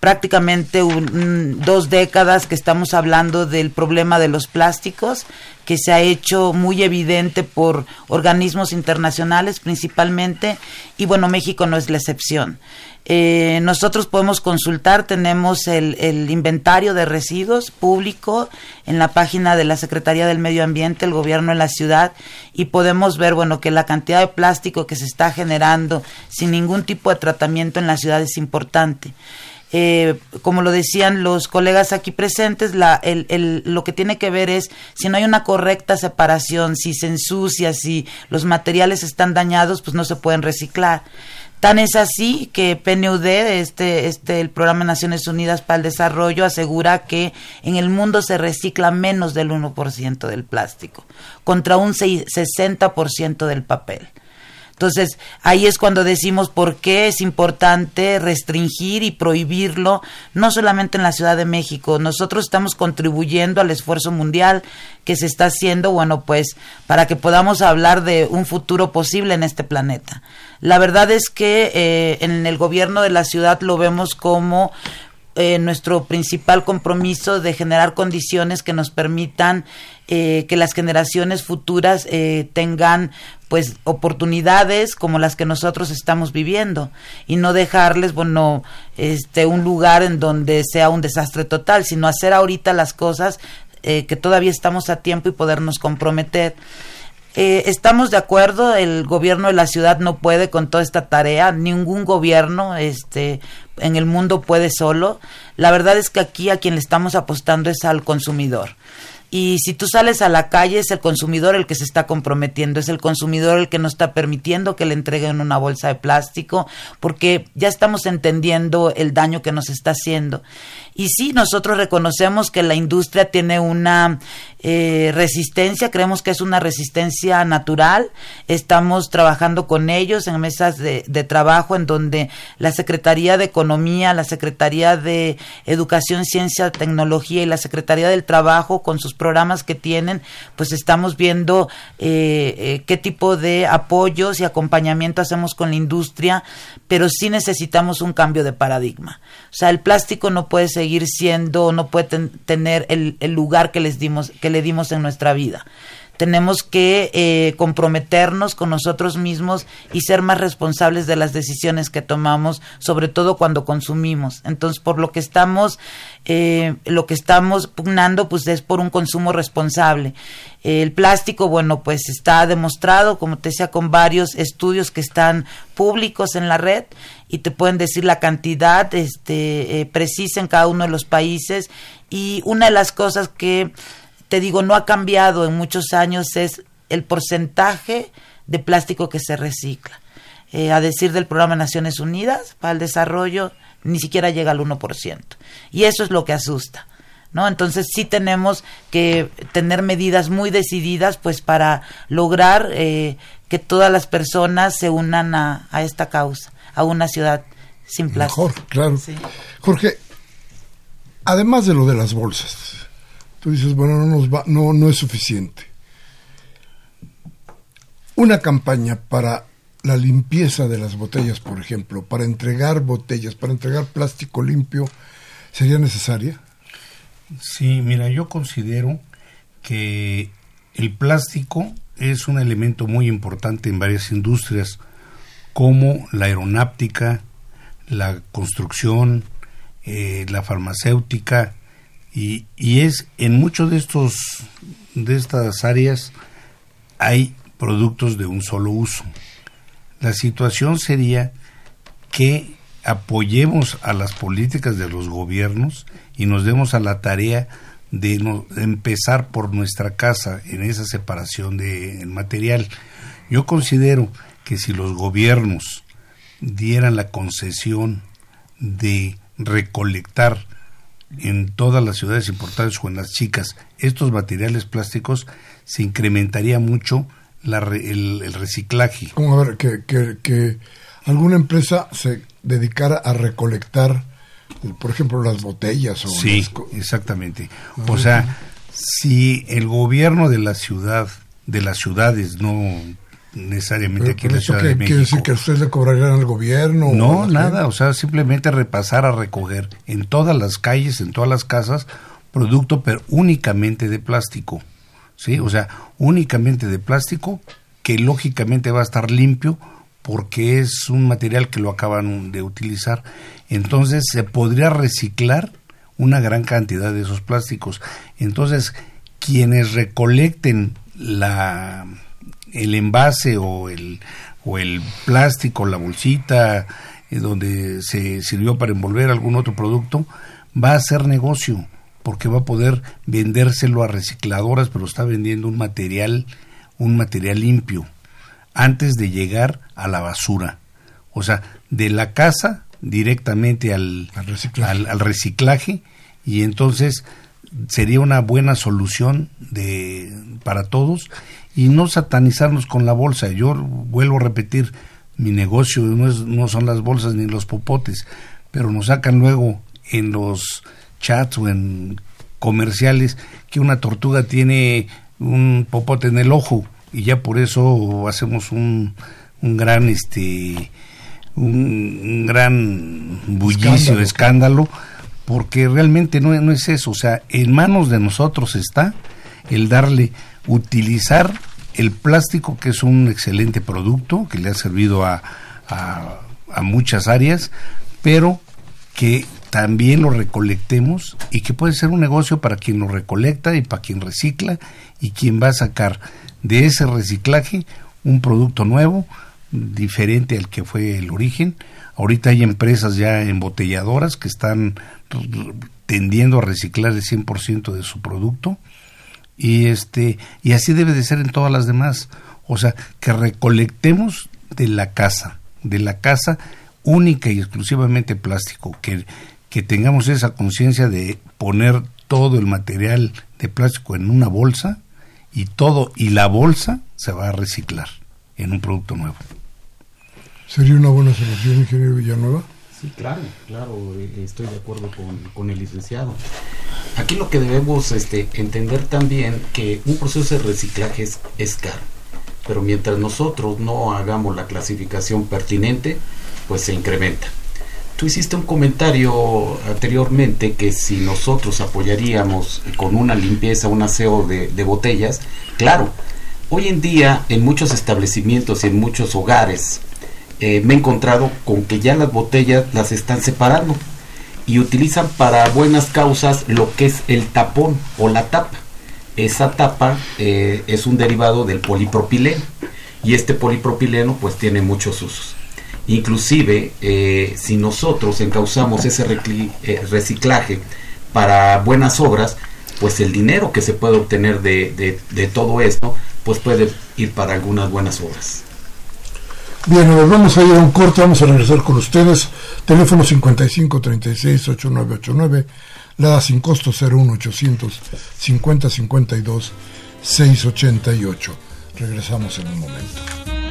prácticamente un, dos décadas que estamos hablando del problema de los plásticos, que se ha hecho muy evidente por organismos internacionales principalmente, y bueno, México no es la excepción. Eh, nosotros podemos consultar, tenemos el, inventario de residuos público en la página de la Secretaría del Medio Ambiente, el gobierno de la ciudad, y podemos ver, bueno, que la cantidad de plástico que se está generando sin ningún tipo de tratamiento en la ciudad es importante. Eh, como lo decían los colegas aquí presentes, la, el, el, lo que tiene que ver es si no hay una correcta separación, si se ensucia, si los materiales están dañados, pues no se pueden reciclar. Tan es así que PNUD, este, este, el Programa de Naciones Unidas para el Desarrollo, asegura que en el mundo se recicla menos del 1% del plástico, contra un 60% del papel. Entonces, ahí es cuando decimos por qué es importante restringir y prohibirlo, no solamente en la Ciudad de México. Nosotros estamos contribuyendo al esfuerzo mundial que se está haciendo, bueno, pues para que podamos hablar de un futuro posible en este planeta. La verdad es que eh, en el gobierno de la ciudad lo vemos como eh, nuestro principal compromiso de generar condiciones que nos permitan eh, que las generaciones futuras eh, tengan pues oportunidades como las que nosotros estamos viviendo y no dejarles bueno este un lugar en donde sea un desastre total sino hacer ahorita las cosas eh, que todavía estamos a tiempo y podernos comprometer eh, estamos de acuerdo, el gobierno de la ciudad no puede con toda esta tarea, ningún gobierno este, en el mundo puede solo. La verdad es que aquí a quien le estamos apostando es al consumidor. Y si tú sales a la calle, es el consumidor el que se está comprometiendo, es el consumidor el que no está permitiendo que le entreguen una bolsa de plástico, porque ya estamos entendiendo el daño que nos está haciendo. Y sí, nosotros reconocemos que la industria tiene una eh, resistencia, creemos que es una resistencia natural. Estamos trabajando con ellos en mesas de, de, trabajo en donde la Secretaría de Economía, la Secretaría de Educación, Ciencia, Tecnología y la Secretaría del Trabajo con sus programas que tienen, pues estamos viendo eh, eh, qué tipo de apoyos y acompañamiento hacemos con la industria, pero sí necesitamos un cambio de paradigma. O sea, el plástico no puede seguir siendo, no puede ten, tener el, el, lugar que les dimos, que le dimos en nuestra vida. Tenemos que eh, comprometernos con nosotros mismos y ser más responsables de las decisiones que tomamos, sobre todo cuando consumimos. Entonces, por lo que estamos, eh, lo que estamos pugnando, pues es por un consumo responsable. El plástico, bueno, pues está demostrado, como te decía, con varios estudios que están públicos en la red y te pueden decir la cantidad este, eh, precisa en cada uno de los países. Y una de las cosas que te digo, no ha cambiado en muchos años es el porcentaje de plástico que se recicla. Eh, a decir del Programa de Naciones Unidas para el Desarrollo, ni siquiera llega al 1%. Y eso es lo que asusta. ¿No? Entonces sí tenemos que tener medidas muy decididas pues para lograr eh, que todas las personas se unan a, a, esta causa, a una ciudad sin plástico. Mejor, claro. Sí. Jorge, además de lo de las bolsas, dices, bueno, no, nos va, no, no es suficiente. Una campaña para la limpieza de las botellas, por ejemplo, para entregar botellas, para entregar plástico limpio, sería necesaria? Sí, mira, yo considero que el plástico es un elemento muy importante en varias industrias, como la aeronáutica, la construcción, eh, la farmacéutica, y, es en muchos de estos de estas áreas hay productos de un solo uso. La situación sería que apoyemos a las políticas de los gobiernos y nos demos a la tarea de, empezar por nuestra casa en esa separación del material. Yo considero que si los gobiernos dieran la concesión de recolectar en todas las ciudades importantes o en las chicas estos materiales plásticos, se incrementaría mucho la, el, reciclaje. Como a ver, que, que, que alguna empresa se dedicara a recolectar por ejemplo, las botellas. O sí, exactamente. O sea, si el gobierno de la ciudad, de las ciudades, no necesariamente aquí en la Ciudad de México. ¿Quiere decir que ustedes le cobrarían al gobierno? No, nada, o sea, simplemente repasar a recoger en todas las calles, en todas las casas, producto, pero únicamente de plástico. ¿Sí? O sea, únicamente de plástico, que lógicamente va a estar limpio porque es un material que lo acaban de utilizar. Entonces se podría reciclar una gran cantidad de esos plásticos. Entonces, quienes recolecten la el envase o el o el plástico, la bolsita eh, donde se sirvió para envolver algún otro producto, va a hacer negocio porque va a poder vendérselo a recicladoras, pero está vendiendo un material un material limpio antes de llegar a la basura. O sea, de la casa directamente al, al, reciclaje. y entonces sería una buena solución de, para todos y no satanizarnos con la bolsa. Yo vuelvo a repetir, mi negocio no, es, no son las bolsas ni los popotes, pero nos sacan luego en los chats o en comerciales que una tortuga tiene un popote en el ojo y ya por eso hacemos un, un gran este un, gran bullicio, escándalo. porque realmente no, no es eso, o sea, en manos de nosotros está el darle, utilizar el plástico, que es un excelente producto, que le ha servido a, a, muchas áreas, pero que también lo recolectemos y que puede ser un negocio para quien lo recolecta y para quien recicla y quien va a sacar de ese reciclaje un producto nuevo, diferente al que fue el origen. Ahorita hay empresas ya embotelladoras que están tendiendo a reciclar el 100% de su producto y este y así debe de ser en todas las demás, o sea, que recolectemos de la casa, de la casa única y exclusivamente plástico, que que tengamos esa conciencia de poner todo el material de plástico en una bolsa y todo y la bolsa se va a reciclar en un producto nuevo. ¿Sería una buena solución, ingeniero Villanueva? Sí, claro, claro, eh, estoy de acuerdo con, el licenciado. Aquí lo que debemos este, entender también que un proceso de reciclaje es, caro, pero mientras nosotros no hagamos la clasificación pertinente, pues se incrementa. Tú hiciste un comentario anteriormente que si nosotros apoyaríamos con una limpieza, un aseo de, botellas, claro, hoy en día en muchos establecimientos y en muchos hogares eh, me he encontrado con que ya las botellas las están separando y utilizan para buenas causas lo que es el tapón o la tapa. Esa tapa eh, es un derivado del polipropileno y este polipropileno pues tiene muchos usos. Inclusive, eh, si nosotros encauzamos ese eh, reciclaje para buenas obras, pues el dinero que se puede obtener de, de, todo esto, pues puede ir para algunas buenas obras. Bien, nos vamos a ir a un corte, vamos a regresar con ustedes. Teléfono 55 36 8989, la sin costo 01800 50 52 688. Regresamos en un momento.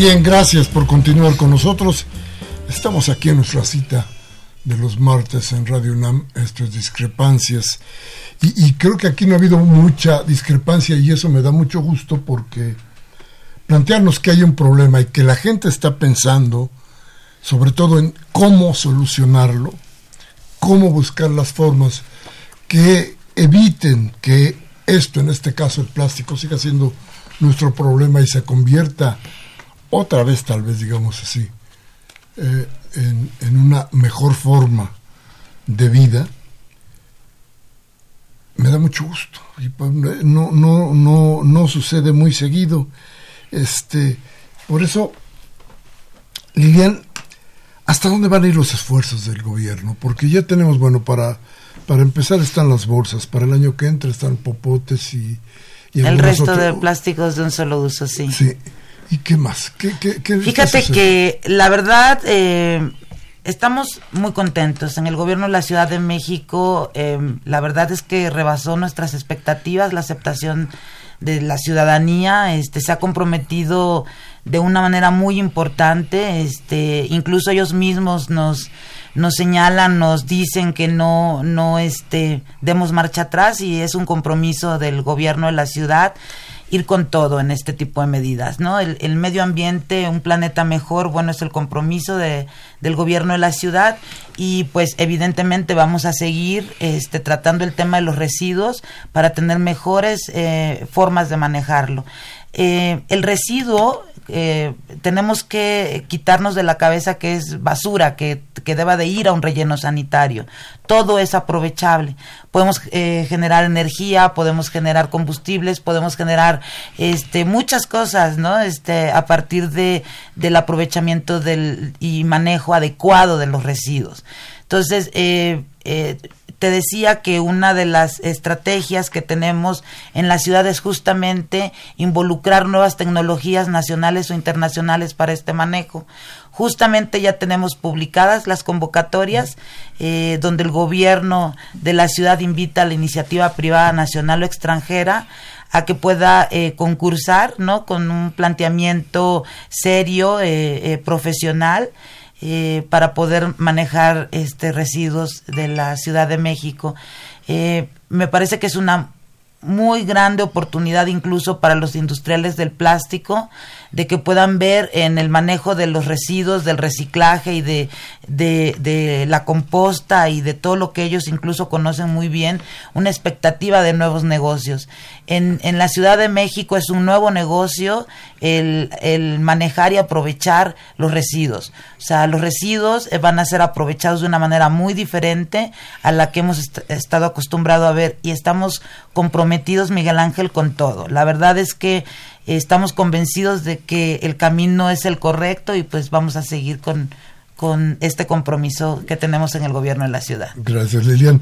Bien, gracias por continuar con nosotros. Estamos aquí en nuestra cita de los martes en Radio UNAM, esto es discrepancias. Y, y, creo que aquí no ha habido mucha discrepancia y eso me da mucho gusto porque plantearnos que hay un problema y que la gente está pensando sobre todo en cómo solucionarlo, cómo buscar las formas que eviten que esto, en este caso el plástico, siga siendo nuestro problema y se convierta otra vez, tal vez digamos así, eh, en, una mejor forma de vida, me da mucho gusto. Y pues, no, no, no, no sucede muy seguido. Este, por eso, Lilian, ¿hasta dónde van a ir los esfuerzos del gobierno? Porque ya tenemos, bueno, para, para empezar están las bolsas, para el año que entra están popotes y... el resto de plásticos de un solo uso, sí. Sí. ¿Y qué más? ¿Qué, Fíjate que la verdad eh, estamos muy contentos. En el gobierno de la Ciudad de México, eh, la verdad es que rebasó nuestras expectativas, la aceptación de la ciudadanía, este, se ha comprometido de una manera muy importante, este, incluso ellos mismos nos nos señalan, nos dicen que no, no este, demos marcha atrás y es un compromiso del gobierno de la ciudad ir con todo en este tipo de medidas, ¿no? El, medio ambiente, un planeta mejor, bueno, es el compromiso de, del gobierno de la ciudad y pues evidentemente vamos a seguir este, tratando el tema de los residuos para tener mejores eh, formas de manejarlo. Eh, el residuo eh, tenemos que quitarnos de la cabeza que es basura, que, que, deba de ir a un relleno sanitario. Todo es aprovechable. Podemos eh, generar energía, podemos generar combustibles, podemos generar este, muchas cosas, ¿no? Este, a partir de, del aprovechamiento del, y manejo adecuado de los residuos. Entonces, eh, eh te decía que una de las estrategias que tenemos en la ciudad es justamente involucrar nuevas tecnologías nacionales o internacionales para este manejo. Justamente ya tenemos publicadas las convocatorias eh, donde el gobierno de la ciudad invita a la iniciativa privada nacional o extranjera a que pueda eh, concursar, ¿no? Con un planteamiento serio, profesional eh, para poder manejar este residuos de la Ciudad de México. Eh, me parece que es una muy grande oportunidad incluso para los industriales del plástico de que puedan ver en el manejo de los residuos, del reciclaje y de, de, la composta y de todo lo que ellos incluso conocen muy bien, una expectativa de nuevos negocios. En, en la Ciudad de México es un nuevo negocio el, el manejar y aprovechar los residuos. O sea, los residuos eh, van a ser aprovechados de una manera muy diferente a la que hemos estado acostumbrados a ver y estamos comprometidos, Miguel Ángel, con todo. La verdad es que estamos convencidos de que el camino es el correcto y pues vamos a seguir con, con este compromiso que tenemos en el gobierno de la ciudad. Gracias, Lilian.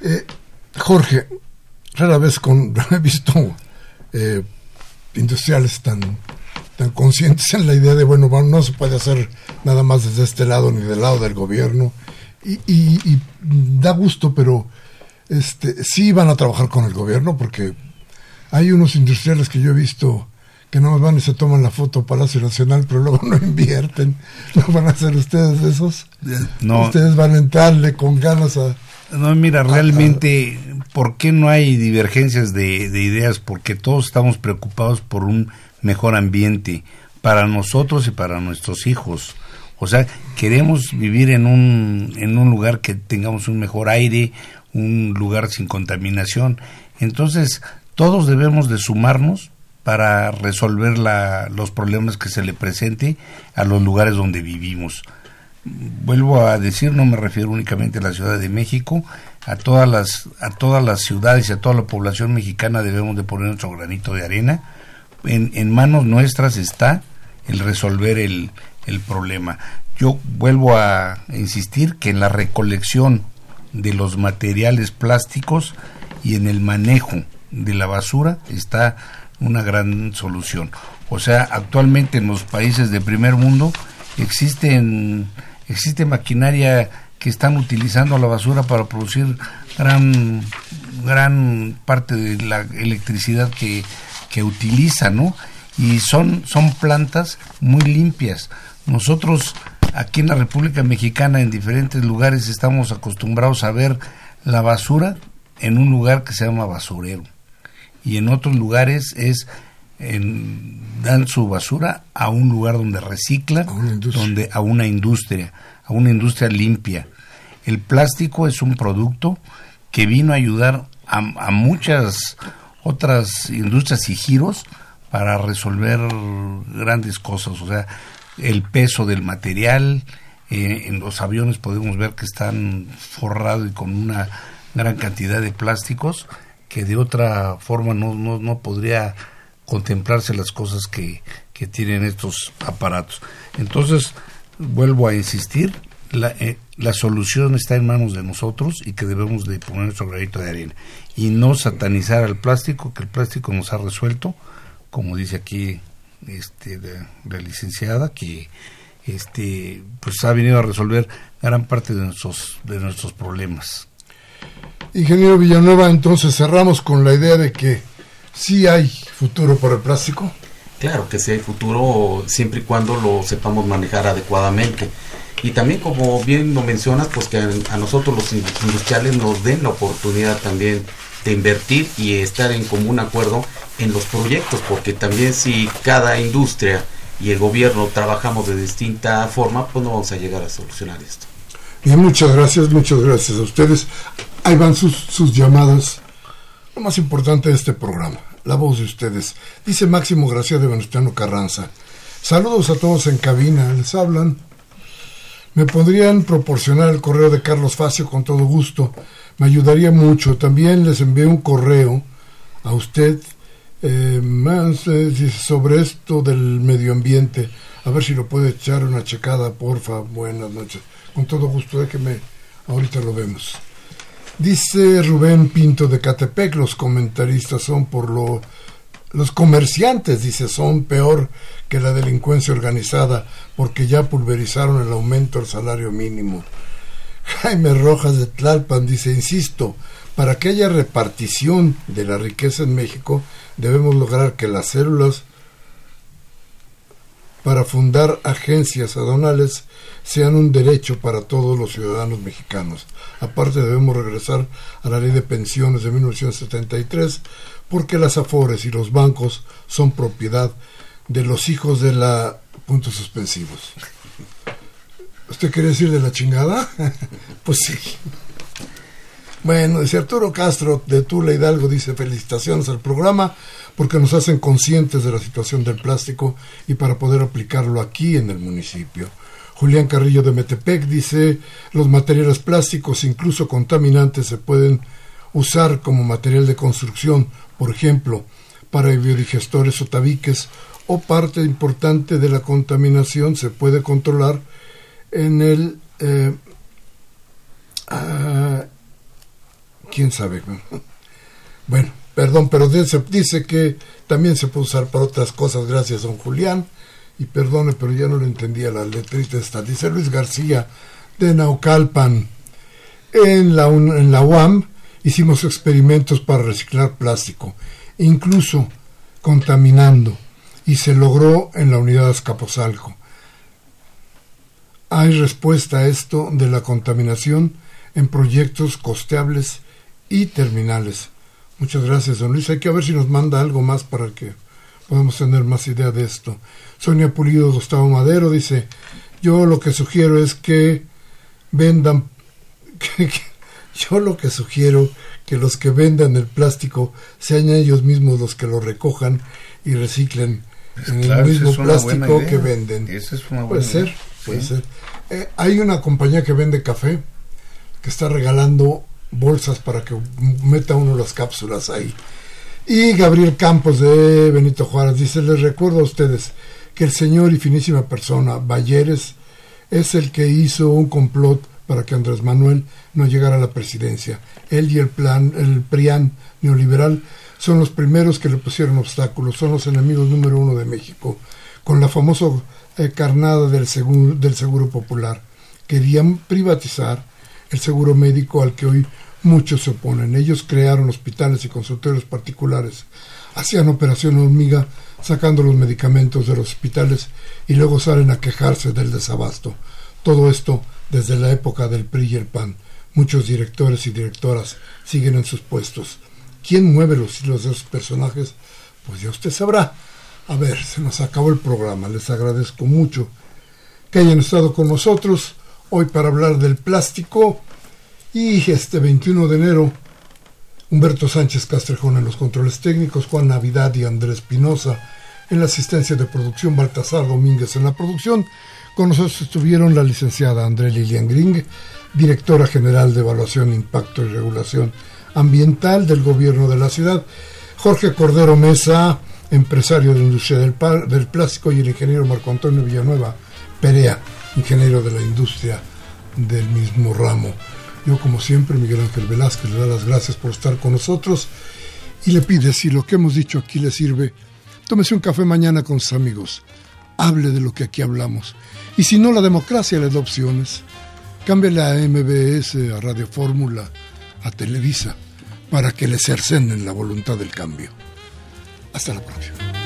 Eh, Jorge, rara vez he visto eh, industriales tan, tan conscientes en la idea de, bueno, no se puede hacer nada más desde este lado ni del lado del gobierno. Y, y, da gusto, pero este, sí van a trabajar con el gobierno porque hay unos industriales que yo he visto que no van y se toman la foto Palacio Nacional, pero luego no invierten. ¿No van a ser ustedes esos? No. Ustedes van a entrarle con ganas a... No, mira, realmente, ¿por qué no hay divergencias de, de ideas? Porque todos estamos preocupados por un mejor ambiente para nosotros y para nuestros hijos. O sea, queremos vivir en un, en un lugar que tengamos un mejor aire, un lugar sin contaminación. Entonces, todos debemos de sumarnos para resolver la, los problemas que se le presente a los lugares donde vivimos. Vuelvo a decir, no me refiero únicamente a la Ciudad de México, a todas las, a todas las ciudades y a toda la población mexicana debemos de poner nuestro granito de arena. En, en manos nuestras está el resolver el, el problema. Yo vuelvo a insistir que en la recolección de los materiales plásticos y en el manejo de la basura está una gran solución. O sea, actualmente en los países de primer mundo existen existe maquinaria que están utilizando la basura para producir gran gran parte de la electricidad que, que utiliza, ¿no? y son, son plantas muy limpias. Nosotros aquí en la República Mexicana, en diferentes lugares, estamos acostumbrados a ver la basura en un lugar que se llama basurero. Y en otros lugares es en, dan su basura a un lugar donde reciclan, donde a una industria, a una industria limpia. El plástico es un producto que vino a ayudar a, a muchas otras industrias y giros para resolver grandes cosas, o sea, el peso del material, eh, en los aviones podemos ver que están forrados y con una gran cantidad de plásticos que de otra forma no, no, no podría contemplarse las cosas que, que, tienen estos aparatos. Entonces, vuelvo a insistir, la, eh, la solución está en manos de nosotros y que debemos de poner nuestro granito de arena y no satanizar al plástico, que el plástico nos ha resuelto, como dice aquí este, la, licenciada, que este, pues ha venido a resolver gran parte de nuestros, de nuestros problemas. Ingeniero Villanueva, entonces cerramos con la idea de que sí hay futuro para el plástico. Claro que sí hay futuro siempre y cuando lo sepamos manejar adecuadamente. Y también como bien lo mencionas, pues que a nosotros los industriales nos den la oportunidad también de invertir y estar en común acuerdo en los proyectos, porque también si cada industria y el gobierno trabajamos de distinta forma, pues no vamos a llegar a solucionar esto. Bien, muchas gracias, muchas gracias a ustedes. Ahí van sus, sus llamadas. Lo más importante de este programa, la voz de ustedes. Dice Máximo Gracia de Venustiano Carranza. Saludos a todos en cabina, les hablan. Me podrían proporcionar el correo de Carlos Facio con todo gusto. Me ayudaría mucho. También les envié un correo a usted eh, más eh, sobre esto del medio ambiente. A ver si lo puede echar una checada, porfa. Buenas noches. Con todo gusto, déjeme. Ahorita lo vemos. Dice Rubén Pinto de Catepec, los comentaristas son por lo... Los comerciantes, dice, son peor que la delincuencia organizada porque ya pulverizaron el aumento del salario mínimo. Jaime Rojas de Tlalpan dice, insisto, para que haya repartición de la riqueza en México, debemos lograr que las células para fundar agencias aduanales sean un derecho para todos los ciudadanos mexicanos. Aparte debemos regresar a la ley de pensiones de 1973 porque las afores y los bancos son propiedad de los hijos de la puntos suspensivos. ¿Usted quiere decir de la chingada? pues sí. Bueno, dice Arturo Castro de Tula Hidalgo, dice felicitaciones al programa porque nos hacen conscientes de la situación del plástico y para poder aplicarlo aquí en el municipio. Julián Carrillo de Metepec dice los materiales plásticos, incluso contaminantes, se pueden usar como material de construcción, por ejemplo, para biodigestores o tabiques, o parte importante de la contaminación se puede controlar en el eh, ah, quién sabe. Bueno, perdón, pero dice, que también se puede usar para otras cosas, gracias, don Julián. Y perdone, pero ya no le entendía la letrita esta. Dice Luis García de Naucalpan. En la, en la UAM hicimos experimentos para reciclar plástico, incluso contaminando, y se logró en la unidad Azcapotzalco. Hay respuesta a esto de la contaminación en proyectos costeables y terminales. Muchas gracias, don Luis. Hay que ver si nos manda algo más para que podamos tener más idea de esto. Sonia Pulido Gustavo Madero dice, yo lo que sugiero es que vendan, yo lo que sugiero que los que vendan el plástico sean ellos mismos los que lo recojan y reciclen pues en el mismo plástico que venden. puede ser, puede ser. Eh, hay una compañía que vende café que está regalando bolsas para que meta uno las cápsulas ahí. Y Gabriel Campos de Benito Juárez dice, les recuerdo a ustedes que el señor y finísima persona Balleres es el que hizo un complot para que Andrés Manuel no llegara a la presidencia. Él y el plan, el PRIAN neoliberal son los primeros que le pusieron obstáculos, son los enemigos número uno de México, con la famosa eh, carnada del seguro, del seguro popular. Querían privatizar el seguro médico al que hoy muchos se oponen. Ellos crearon hospitales y consultorios particulares, hacían operación hormiga sacando los medicamentos de los hospitales y luego salen a quejarse del desabasto. Todo esto desde la época del PRI y el PAN. Muchos directores y directoras siguen en sus puestos. ¿Quién mueve los hilos de esos personajes? Pues ya usted sabrá. A ver, se nos acabó el programa. Les agradezco mucho que hayan estado con nosotros hoy para hablar del plástico. Y este 21 de enero, Humberto Sánchez Castrejón en los controles técnicos, Juan Navidad y Andrés Pinoza en la asistencia de producción, Baltasar Domínguez en la producción. Con nosotros estuvieron la licenciada André Lilian Gring, directora general de Evaluación, Impacto y Regulación Ambiental del Gobierno de la Ciudad, Jorge Cordero Mesa, empresario de la industria del, del plástico, y el ingeniero Marco Antonio Villanueva Perea, ingeniero de la industria del mismo ramo. Yo, como siempre, Miguel Ángel Velázquez, le da las gracias por estar con nosotros y le pide, si lo que hemos dicho aquí le sirve, tómese un café mañana con sus amigos, hable de lo que aquí hablamos. Y si no, la democracia le da opciones. Cámbiale a MBS, a Radio Fórmula, a Televisa, para que le cercenen la voluntad del cambio. Hasta la próxima.